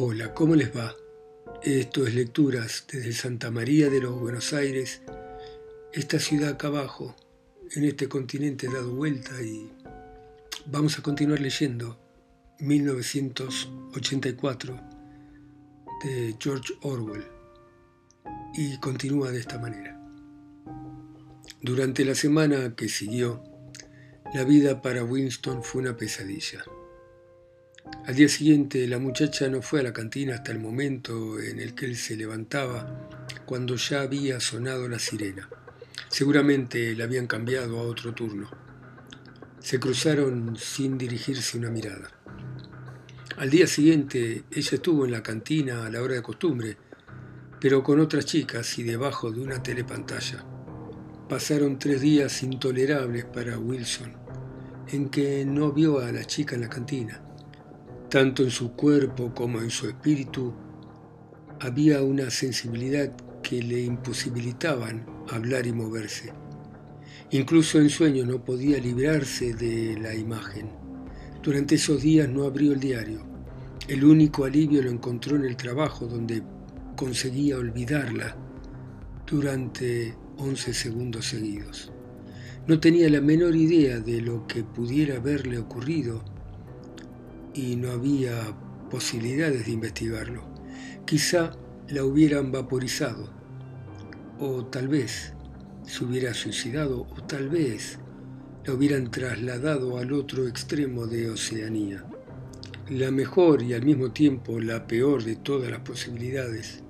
Hola, ¿cómo les va? Esto es Lecturas desde Santa María de los Buenos Aires, esta ciudad acá abajo, en este continente dado vuelta y vamos a continuar leyendo 1984 de George Orwell y continúa de esta manera. Durante la semana que siguió, la vida para Winston fue una pesadilla. Al día siguiente la muchacha no fue a la cantina hasta el momento en el que él se levantaba, cuando ya había sonado la sirena. Seguramente la habían cambiado a otro turno. Se cruzaron sin dirigirse una mirada. Al día siguiente ella estuvo en la cantina a la hora de costumbre, pero con otras chicas y debajo de una telepantalla. Pasaron tres días intolerables para Wilson, en que no vio a la chica en la cantina tanto en su cuerpo como en su espíritu, había una sensibilidad que le imposibilitaban hablar y moverse. Incluso en sueño no podía librarse de la imagen. Durante esos días no abrió el diario. El único alivio lo encontró en el trabajo donde conseguía olvidarla durante 11 segundos seguidos. No tenía la menor idea de lo que pudiera haberle ocurrido y no había posibilidades de investigarlo. Quizá la hubieran vaporizado, o tal vez se hubiera suicidado, o tal vez la hubieran trasladado al otro extremo de Oceanía. La mejor y al mismo tiempo la peor de todas las posibilidades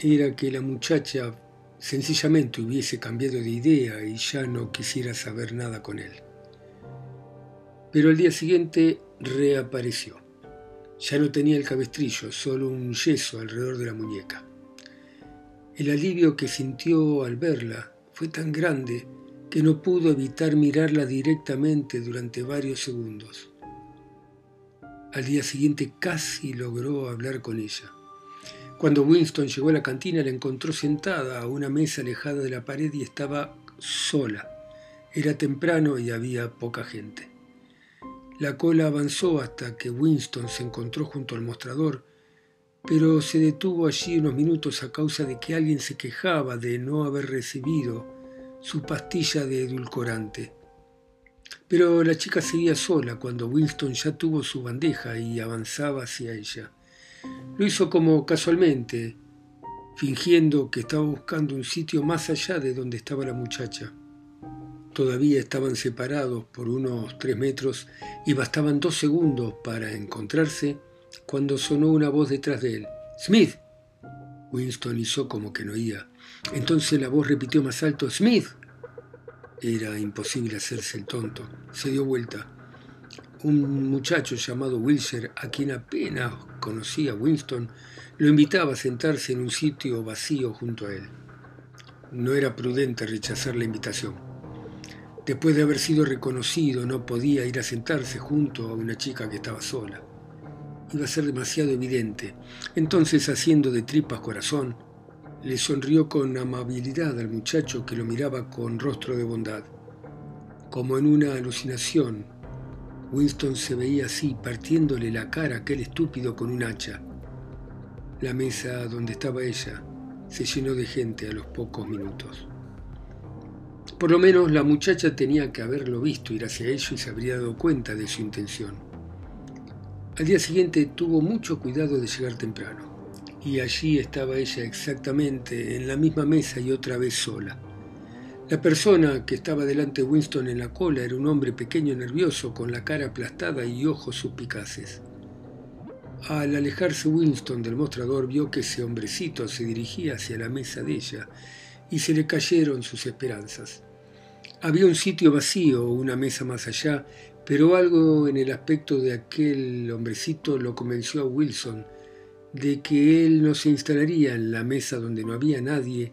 era que la muchacha sencillamente hubiese cambiado de idea y ya no quisiera saber nada con él. Pero al día siguiente reapareció. Ya no tenía el cabestrillo, solo un yeso alrededor de la muñeca. El alivio que sintió al verla fue tan grande que no pudo evitar mirarla directamente durante varios segundos. Al día siguiente casi logró hablar con ella. Cuando Winston llegó a la cantina la encontró sentada a una mesa alejada de la pared y estaba sola. Era temprano y había poca gente. La cola avanzó hasta que Winston se encontró junto al mostrador, pero se detuvo allí unos minutos a causa de que alguien se quejaba de no haber recibido su pastilla de edulcorante. Pero la chica seguía sola cuando Winston ya tuvo su bandeja y avanzaba hacia ella. Lo hizo como casualmente, fingiendo que estaba buscando un sitio más allá de donde estaba la muchacha. Todavía estaban separados por unos tres metros y bastaban dos segundos para encontrarse cuando sonó una voz detrás de él. Smith. Winston hizo como que no oía. Entonces la voz repitió más alto, Smith. Era imposible hacerse el tonto. Se dio vuelta. Un muchacho llamado Wilshire, a quien apenas conocía Winston, lo invitaba a sentarse en un sitio vacío junto a él. No era prudente rechazar la invitación. Después de haber sido reconocido, no podía ir a sentarse junto a una chica que estaba sola. Iba a ser demasiado evidente. Entonces, haciendo de tripas corazón, le sonrió con amabilidad al muchacho que lo miraba con rostro de bondad. Como en una alucinación, Winston se veía así, partiéndole la cara a aquel estúpido con un hacha. La mesa donde estaba ella se llenó de gente a los pocos minutos. Por lo menos la muchacha tenía que haberlo visto ir hacia ello y se habría dado cuenta de su intención. Al día siguiente tuvo mucho cuidado de llegar temprano, y allí estaba ella exactamente en la misma mesa y otra vez sola. La persona que estaba delante de Winston en la cola era un hombre pequeño nervioso, con la cara aplastada y ojos suspicaces. Al alejarse Winston del mostrador vio que ese hombrecito se dirigía hacia la mesa de ella y se le cayeron sus esperanzas. Había un sitio vacío, una mesa más allá, pero algo en el aspecto de aquel hombrecito lo convenció a Wilson de que él no se instalaría en la mesa donde no había nadie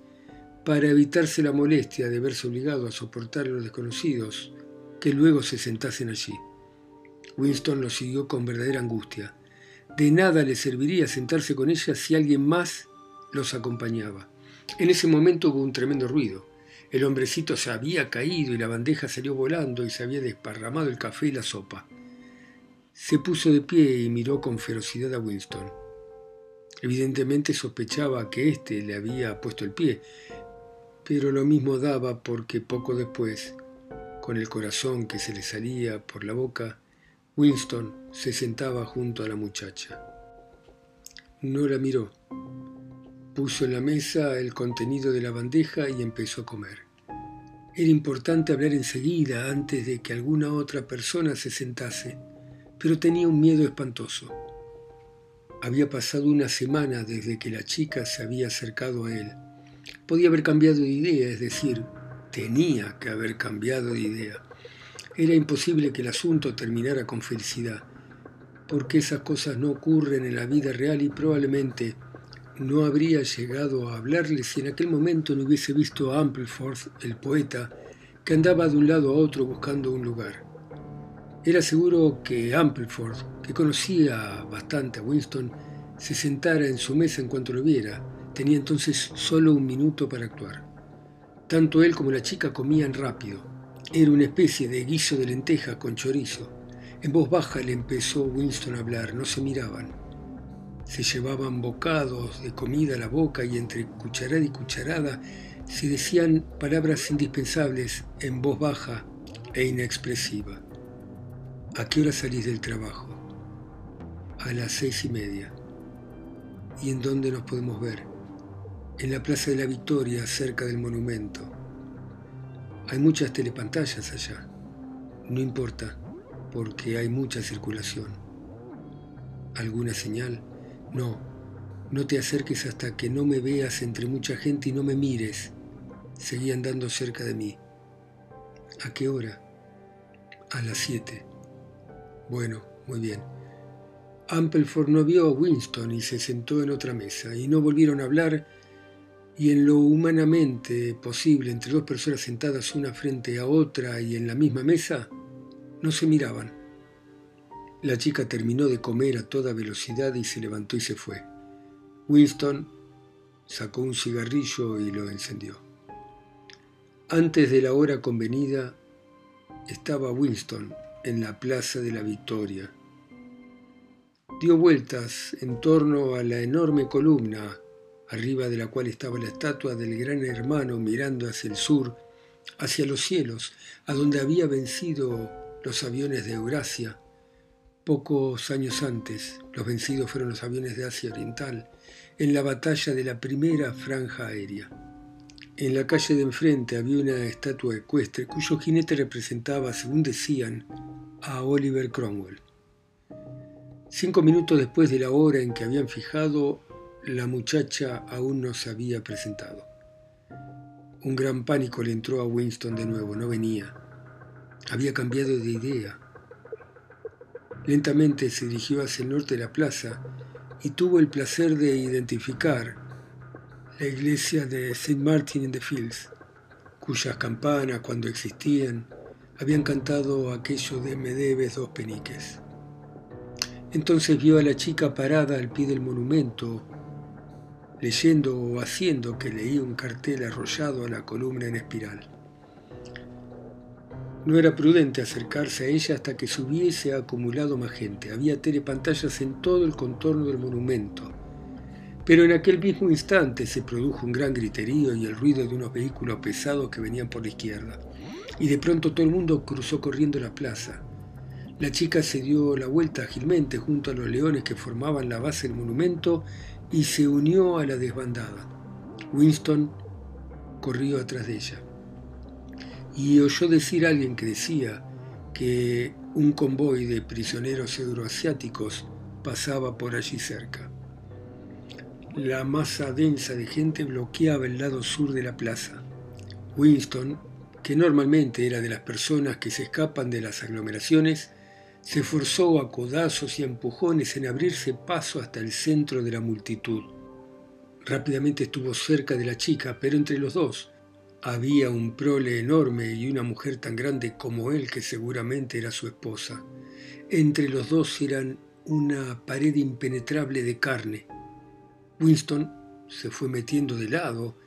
para evitarse la molestia de verse obligado a soportar a los desconocidos que luego se sentasen allí. Winston lo siguió con verdadera angustia. De nada le serviría sentarse con ella si alguien más los acompañaba. En ese momento hubo un tremendo ruido. El hombrecito se había caído y la bandeja salió volando y se había desparramado el café y la sopa. Se puso de pie y miró con ferocidad a Winston. Evidentemente sospechaba que éste le había puesto el pie, pero lo mismo daba porque poco después, con el corazón que se le salía por la boca, Winston se sentaba junto a la muchacha. No la miró. Puso en la mesa el contenido de la bandeja y empezó a comer. Era importante hablar enseguida antes de que alguna otra persona se sentase, pero tenía un miedo espantoso. Había pasado una semana desde que la chica se había acercado a él. Podía haber cambiado de idea, es decir, tenía que haber cambiado de idea. Era imposible que el asunto terminara con felicidad, porque esas cosas no ocurren en la vida real y probablemente no habría llegado a hablarle si en aquel momento no hubiese visto a Ampleforth, el poeta, que andaba de un lado a otro buscando un lugar. Era seguro que Ampleforth, que conocía bastante a Winston, se sentara en su mesa en cuanto lo viera. Tenía entonces solo un minuto para actuar. Tanto él como la chica comían rápido. Era una especie de guiso de lenteja con chorizo. En voz baja le empezó Winston a hablar, no se miraban. Se llevaban bocados de comida a la boca y entre cucharada y cucharada se decían palabras indispensables en voz baja e inexpresiva. ¿A qué hora salís del trabajo? A las seis y media. ¿Y en dónde nos podemos ver? en la Plaza de la Victoria, cerca del monumento. Hay muchas telepantallas allá. No importa, porque hay mucha circulación. ¿Alguna señal? No, no te acerques hasta que no me veas entre mucha gente y no me mires. Seguí andando cerca de mí. ¿A qué hora? A las siete. Bueno, muy bien. Ampleford no vio a Winston y se sentó en otra mesa, y no volvieron a hablar y en lo humanamente posible entre dos personas sentadas una frente a otra y en la misma mesa, no se miraban. La chica terminó de comer a toda velocidad y se levantó y se fue. Winston sacó un cigarrillo y lo encendió. Antes de la hora convenida, estaba Winston en la Plaza de la Victoria. Dio vueltas en torno a la enorme columna arriba de la cual estaba la estatua del gran hermano mirando hacia el sur, hacia los cielos, a donde había vencido los aviones de Eurasia. Pocos años antes, los vencidos fueron los aviones de Asia Oriental, en la batalla de la primera franja aérea. En la calle de enfrente había una estatua ecuestre cuyo jinete representaba, según decían, a Oliver Cromwell. Cinco minutos después de la hora en que habían fijado, la muchacha aún no se había presentado. Un gran pánico le entró a Winston de nuevo, no venía. Había cambiado de idea. Lentamente se dirigió hacia el norte de la plaza y tuvo el placer de identificar la iglesia de St. Martin in the Fields, cuyas campanas, cuando existían, habían cantado aquello de me debes dos peniques. Entonces vio a la chica parada al pie del monumento, leyendo o haciendo que leía un cartel arrollado a la columna en espiral. No era prudente acercarse a ella hasta que se hubiese acumulado más gente. Había telepantallas en todo el contorno del monumento. Pero en aquel mismo instante se produjo un gran griterío y el ruido de unos vehículos pesados que venían por la izquierda. Y de pronto todo el mundo cruzó corriendo la plaza. La chica se dio la vuelta ágilmente junto a los leones que formaban la base del monumento y se unió a la desbandada. Winston corrió atrás de ella y oyó decir a alguien que decía que un convoy de prisioneros euroasiáticos pasaba por allí cerca. La masa densa de gente bloqueaba el lado sur de la plaza. Winston, que normalmente era de las personas que se escapan de las aglomeraciones, se esforzó a codazos y empujones en abrirse paso hasta el centro de la multitud. Rápidamente estuvo cerca de la chica, pero entre los dos había un prole enorme y una mujer tan grande como él que seguramente era su esposa. Entre los dos eran una pared impenetrable de carne. Winston se fue metiendo de lado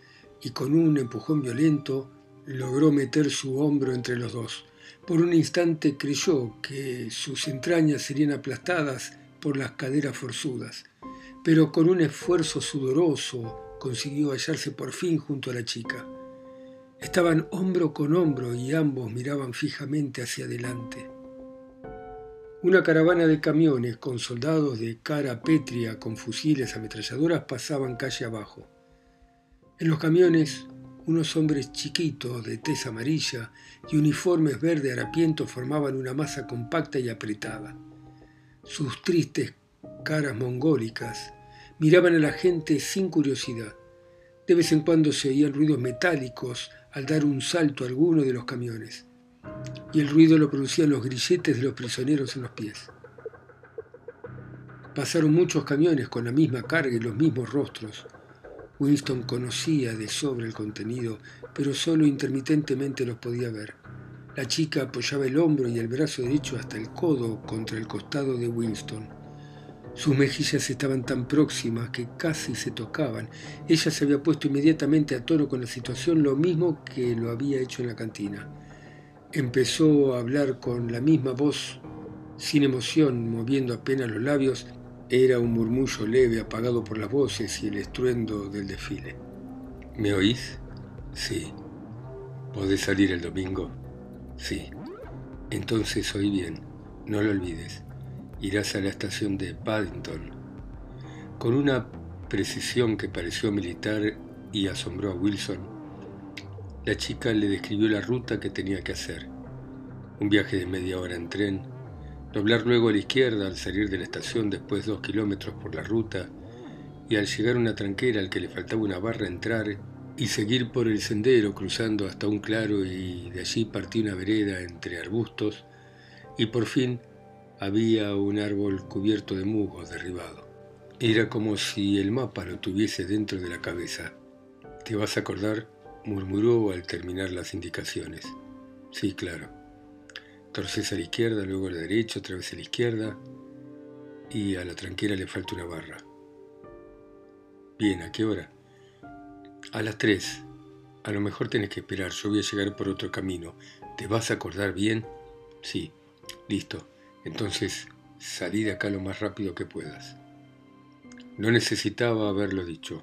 y con un empujón violento logró meter su hombro entre los dos. Por un instante creyó que sus entrañas serían aplastadas por las caderas forzudas, pero con un esfuerzo sudoroso consiguió hallarse por fin junto a la chica. Estaban hombro con hombro y ambos miraban fijamente hacia adelante. Una caravana de camiones con soldados de cara pétrea con fusiles ametralladoras pasaban calle abajo. En los camiones, unos hombres chiquitos de tez amarilla y uniformes verde harapientos formaban una masa compacta y apretada. Sus tristes caras mongólicas miraban a la gente sin curiosidad. De vez en cuando se oían ruidos metálicos al dar un salto a alguno de los camiones y el ruido lo producían los grilletes de los prisioneros en los pies. Pasaron muchos camiones con la misma carga y los mismos rostros. Winston conocía de sobra el contenido, pero solo intermitentemente los podía ver. La chica apoyaba el hombro y el brazo derecho hasta el codo contra el costado de Winston. Sus mejillas estaban tan próximas que casi se tocaban. Ella se había puesto inmediatamente a tono con la situación, lo mismo que lo había hecho en la cantina. Empezó a hablar con la misma voz, sin emoción, moviendo apenas los labios. Era un murmullo leve apagado por las voces y el estruendo del desfile. ¿Me oís? Sí. ¿Podés salir el domingo? Sí. Entonces oí bien. No lo olvides. Irás a la estación de Paddington. Con una precisión que pareció militar y asombró a Wilson, la chica le describió la ruta que tenía que hacer. Un viaje de media hora en tren, doblar luego a la izquierda al salir de la estación después dos kilómetros por la ruta y al llegar a una tranquera al que le faltaba una barra entrar y seguir por el sendero cruzando hasta un claro y de allí partí una vereda entre arbustos y por fin había un árbol cubierto de musgos derribado. Era como si el mapa lo tuviese dentro de la cabeza. ¿Te vas a acordar? murmuró al terminar las indicaciones. Sí, claro. Torces a la izquierda, luego a la derecha, otra vez a la izquierda, y a la tranquera le falta una barra. Bien, ¿a qué hora? A las tres. A lo mejor tienes que esperar, yo voy a llegar por otro camino. ¿Te vas a acordar bien? Sí, listo. Entonces, salí de acá lo más rápido que puedas. No necesitaba haberlo dicho.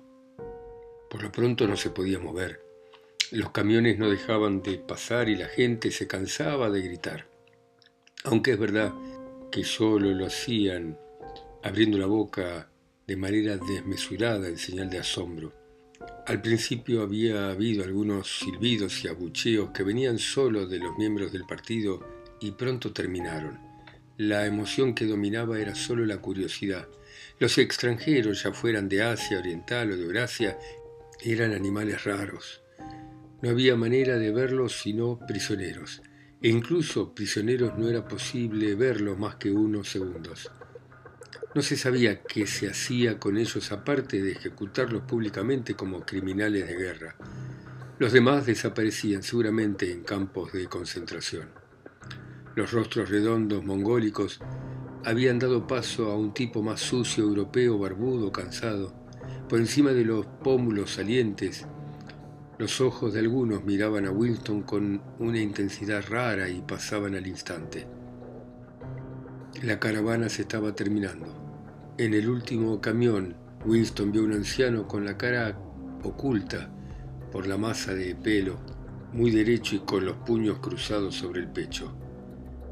Por lo pronto no se podía mover. Los camiones no dejaban de pasar y la gente se cansaba de gritar. Aunque es verdad que solo lo hacían abriendo la boca de manera desmesurada en señal de asombro. Al principio había habido algunos silbidos y abucheos que venían solo de los miembros del partido y pronto terminaron. La emoción que dominaba era solo la curiosidad. Los extranjeros, ya fueran de Asia Oriental o de Eurasia, eran animales raros, no había manera de verlos sino prisioneros, e incluso prisioneros no era posible verlos más que unos segundos. No se sabía qué se hacía con ellos aparte de ejecutarlos públicamente como criminales de guerra. Los demás desaparecían seguramente en campos de concentración. Los rostros redondos mongólicos habían dado paso a un tipo más sucio, europeo, barbudo, cansado. Por encima de los pómulos salientes los ojos de algunos miraban a Wilton con una intensidad rara y pasaban al instante. La caravana se estaba terminando. En el último camión, Winston vio a un anciano con la cara oculta por la masa de pelo, muy derecho y con los puños cruzados sobre el pecho.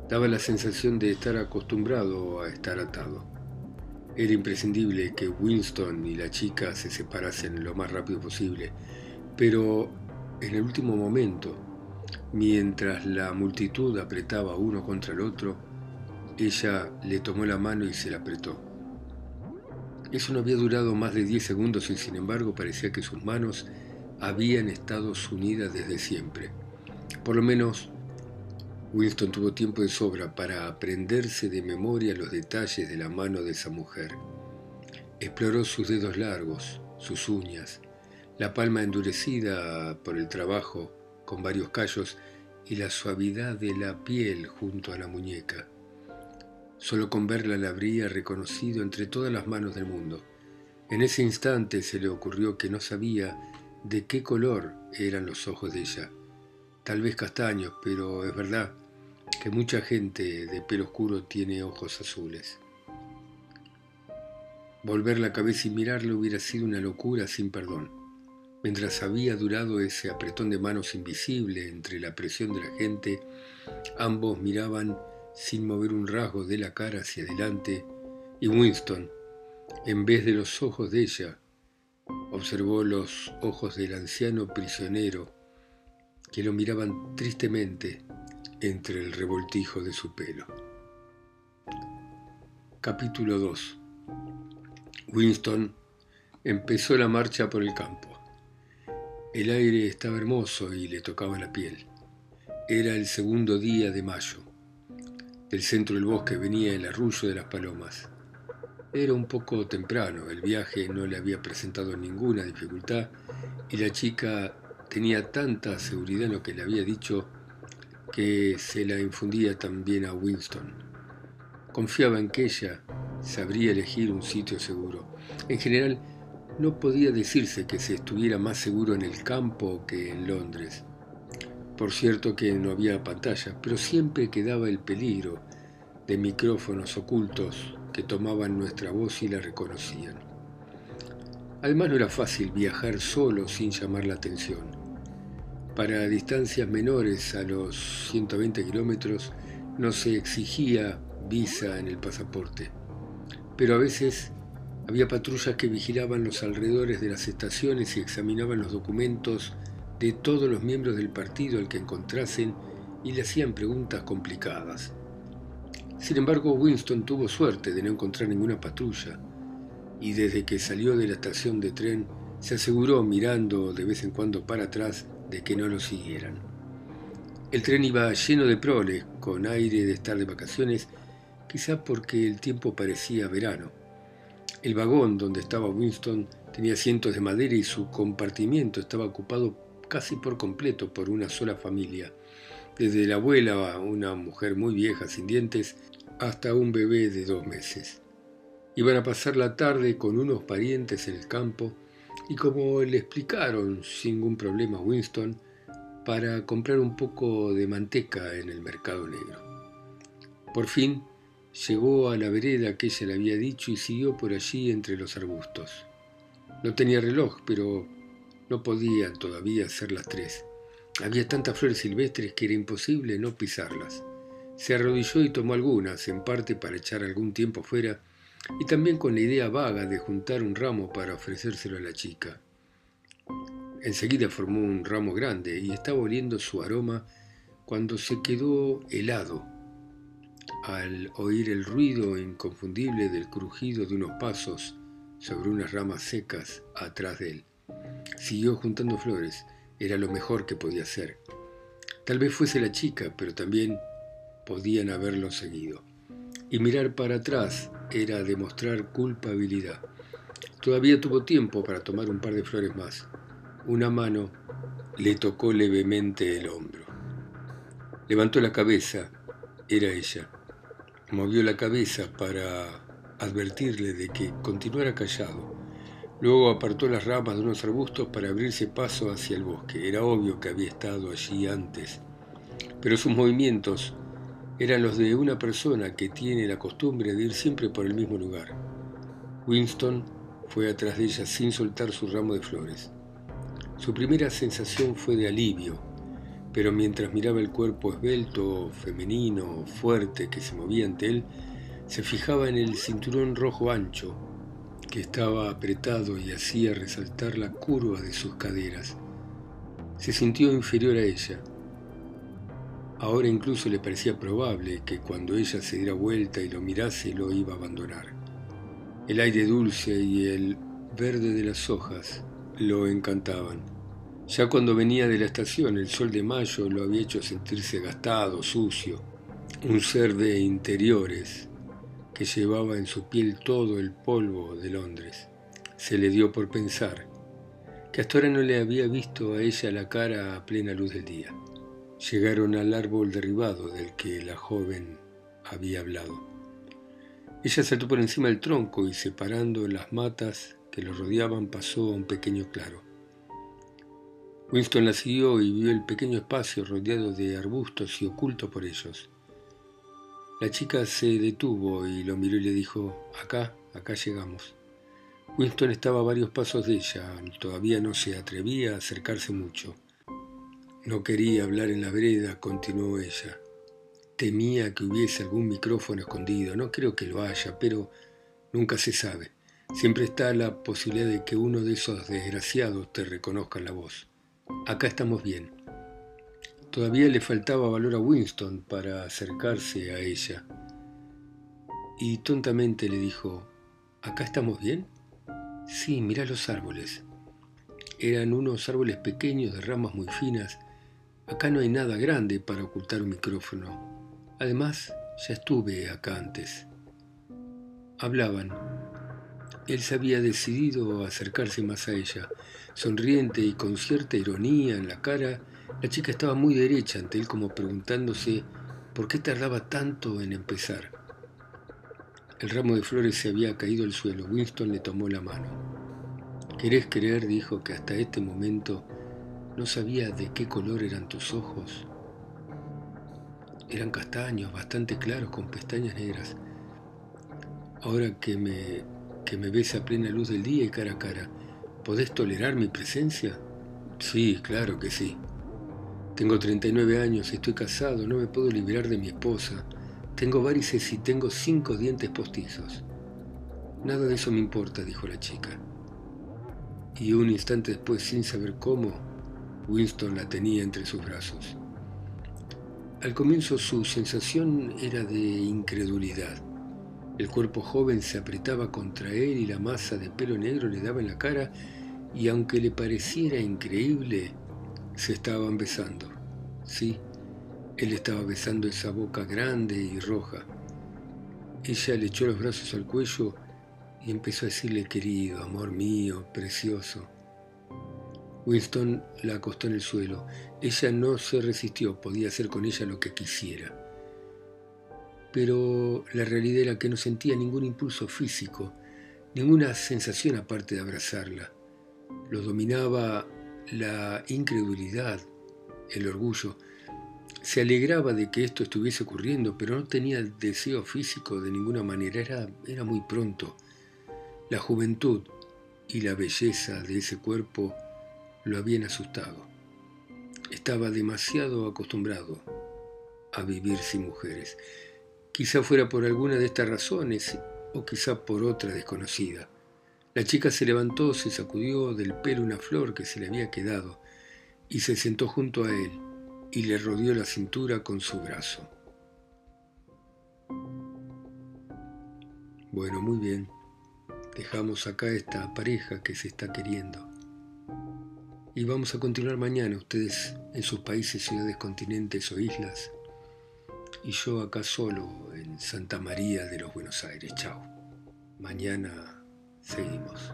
Daba la sensación de estar acostumbrado a estar atado. Era imprescindible que Winston y la chica se separasen lo más rápido posible, pero en el último momento, mientras la multitud apretaba uno contra el otro, ella le tomó la mano y se la apretó. Eso no había durado más de diez segundos y sin embargo parecía que sus manos habían estado unidas desde siempre. Por lo menos Winston tuvo tiempo de sobra para aprenderse de memoria los detalles de la mano de esa mujer. Exploró sus dedos largos, sus uñas, la palma endurecida por el trabajo con varios callos y la suavidad de la piel junto a la muñeca. Solo con verla la habría reconocido entre todas las manos del mundo. En ese instante se le ocurrió que no sabía de qué color eran los ojos de ella. Tal vez castaños, pero es verdad que mucha gente de pelo oscuro tiene ojos azules. Volver la cabeza y mirarlo hubiera sido una locura sin perdón. Mientras había durado ese apretón de manos invisible entre la presión de la gente, ambos miraban sin mover un rasgo de la cara hacia adelante y Winston, en vez de los ojos de ella, observó los ojos del anciano prisionero que lo miraban tristemente entre el revoltijo de su pelo. Capítulo 2 Winston empezó la marcha por el campo. El aire estaba hermoso y le tocaba la piel. Era el segundo día de mayo. Del centro del bosque venía el arrullo de las palomas. Era un poco temprano, el viaje no le había presentado ninguna dificultad y la chica tenía tanta seguridad en lo que le había dicho que se la infundía también a Winston. Confiaba en que ella sabría elegir un sitio seguro. En general, no podía decirse que se estuviera más seguro en el campo que en Londres. Por cierto que no había pantalla, pero siempre quedaba el peligro de micrófonos ocultos que tomaban nuestra voz y la reconocían. Además no era fácil viajar solo sin llamar la atención. Para distancias menores a los 120 kilómetros no se exigía visa en el pasaporte, pero a veces había patrullas que vigilaban los alrededores de las estaciones y examinaban los documentos de todos los miembros del partido al que encontrasen y le hacían preguntas complicadas. Sin embargo, Winston tuvo suerte de no encontrar ninguna patrulla y desde que salió de la estación de tren se aseguró mirando de vez en cuando para atrás de que no lo siguieran. El tren iba lleno de proles, con aire de estar de vacaciones, quizá porque el tiempo parecía verano. El vagón donde estaba Winston tenía asientos de madera y su compartimiento estaba ocupado casi por completo por una sola familia, desde la abuela, una mujer muy vieja sin dientes, hasta un bebé de dos meses. Iban a pasar la tarde con unos parientes en el campo y como le explicaron sin ningún problema a Winston, para comprar un poco de manteca en el mercado negro. Por fin llegó a la vereda que ella le había dicho y siguió por allí entre los arbustos. No tenía reloj, pero no podían todavía ser las tres. Había tantas flores silvestres que era imposible no pisarlas. Se arrodilló y tomó algunas, en parte para echar algún tiempo fuera y también con la idea vaga de juntar un ramo para ofrecérselo a la chica. Enseguida formó un ramo grande y estaba oliendo su aroma cuando se quedó helado al oír el ruido inconfundible del crujido de unos pasos sobre unas ramas secas atrás de él. Siguió juntando flores, era lo mejor que podía hacer. Tal vez fuese la chica, pero también podían haberlo seguido. Y mirar para atrás era demostrar culpabilidad. Todavía tuvo tiempo para tomar un par de flores más. Una mano le tocó levemente el hombro. Levantó la cabeza, era ella. Movió la cabeza para advertirle de que continuara callado. Luego apartó las ramas de unos arbustos para abrirse paso hacia el bosque. Era obvio que había estado allí antes, pero sus movimientos eran los de una persona que tiene la costumbre de ir siempre por el mismo lugar. Winston fue atrás de ella sin soltar su ramo de flores. Su primera sensación fue de alivio, pero mientras miraba el cuerpo esbelto, femenino, fuerte que se movía ante él, se fijaba en el cinturón rojo ancho que estaba apretado y hacía resaltar la curva de sus caderas. Se sintió inferior a ella, Ahora incluso le parecía probable que cuando ella se diera vuelta y lo mirase lo iba a abandonar. El aire dulce y el verde de las hojas lo encantaban. Ya cuando venía de la estación el sol de mayo lo había hecho sentirse gastado, sucio, un ser de interiores que llevaba en su piel todo el polvo de Londres. Se le dio por pensar que hasta ahora no le había visto a ella la cara a plena luz del día. Llegaron al árbol derribado del que la joven había hablado. Ella saltó por encima del tronco y separando las matas que lo rodeaban pasó a un pequeño claro. Winston la siguió y vio el pequeño espacio rodeado de arbustos y oculto por ellos. La chica se detuvo y lo miró y le dijo, acá, acá llegamos. Winston estaba a varios pasos de ella, todavía no se atrevía a acercarse mucho. No quería hablar en la vereda, continuó ella. Temía que hubiese algún micrófono escondido, no creo que lo haya, pero nunca se sabe. Siempre está la posibilidad de que uno de esos desgraciados te reconozca la voz. Acá estamos bien. Todavía le faltaba valor a Winston para acercarse a ella. Y tontamente le dijo, ¿acá estamos bien? Sí, mira los árboles. Eran unos árboles pequeños de ramas muy finas. Acá no hay nada grande para ocultar un micrófono. Además, ya estuve acá antes. Hablaban. Él se había decidido a acercarse más a ella. Sonriente y con cierta ironía en la cara, la chica estaba muy derecha ante él como preguntándose por qué tardaba tanto en empezar. El ramo de flores se había caído al suelo. Winston le tomó la mano. ¿Querés creer? dijo que hasta este momento no sabía de qué color eran tus ojos. Eran castaños, bastante claros, con pestañas negras. Ahora que me, que me ves a plena luz del día y cara a cara, ¿podés tolerar mi presencia? Sí, claro que sí. Tengo 39 años, estoy casado, no me puedo liberar de mi esposa. Tengo varices y tengo cinco dientes postizos. Nada de eso me importa, dijo la chica. Y un instante después, sin saber cómo, Winston la tenía entre sus brazos. Al comienzo su sensación era de incredulidad. El cuerpo joven se apretaba contra él y la masa de pelo negro le daba en la cara y aunque le pareciera increíble, se estaban besando. Sí, él estaba besando esa boca grande y roja. Ella le echó los brazos al cuello y empezó a decirle querido, amor mío, precioso. Winston la acostó en el suelo. Ella no se resistió, podía hacer con ella lo que quisiera. Pero la realidad era que no sentía ningún impulso físico, ninguna sensación aparte de abrazarla. Lo dominaba la incredulidad, el orgullo, se alegraba de que esto estuviese ocurriendo, pero no tenía deseo físico de ninguna manera, era, era muy pronto. La juventud y la belleza de ese cuerpo lo habían asustado. Estaba demasiado acostumbrado a vivir sin mujeres. Quizá fuera por alguna de estas razones o quizá por otra desconocida. La chica se levantó, se sacudió del pelo una flor que se le había quedado y se sentó junto a él y le rodeó la cintura con su brazo. Bueno, muy bien. Dejamos acá esta pareja que se está queriendo. Y vamos a continuar mañana, ustedes en sus países, ciudades, continentes o islas. Y yo acá solo en Santa María de los Buenos Aires. Chao. Mañana seguimos.